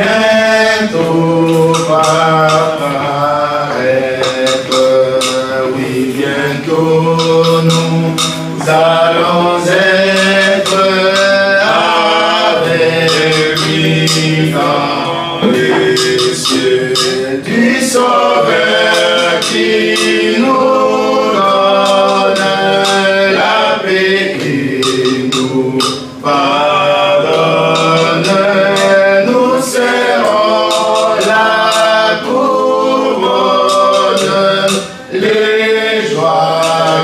bientôt paraître. Oui, bientôt nous allons être avec lui dans les cieux du Sauveur qui nous donne la paix et nous pardonne.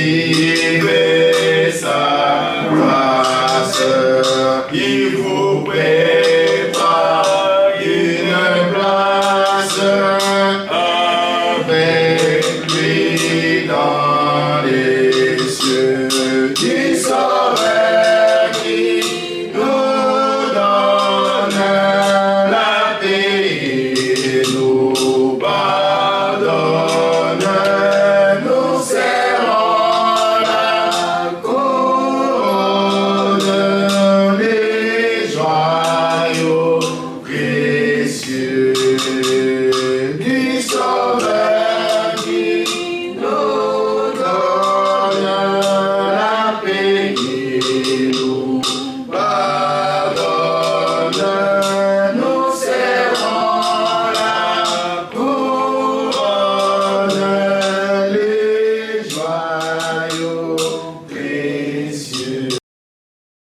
Il est sa grâce, il vous prépare une place avec lui dans les cieux qui.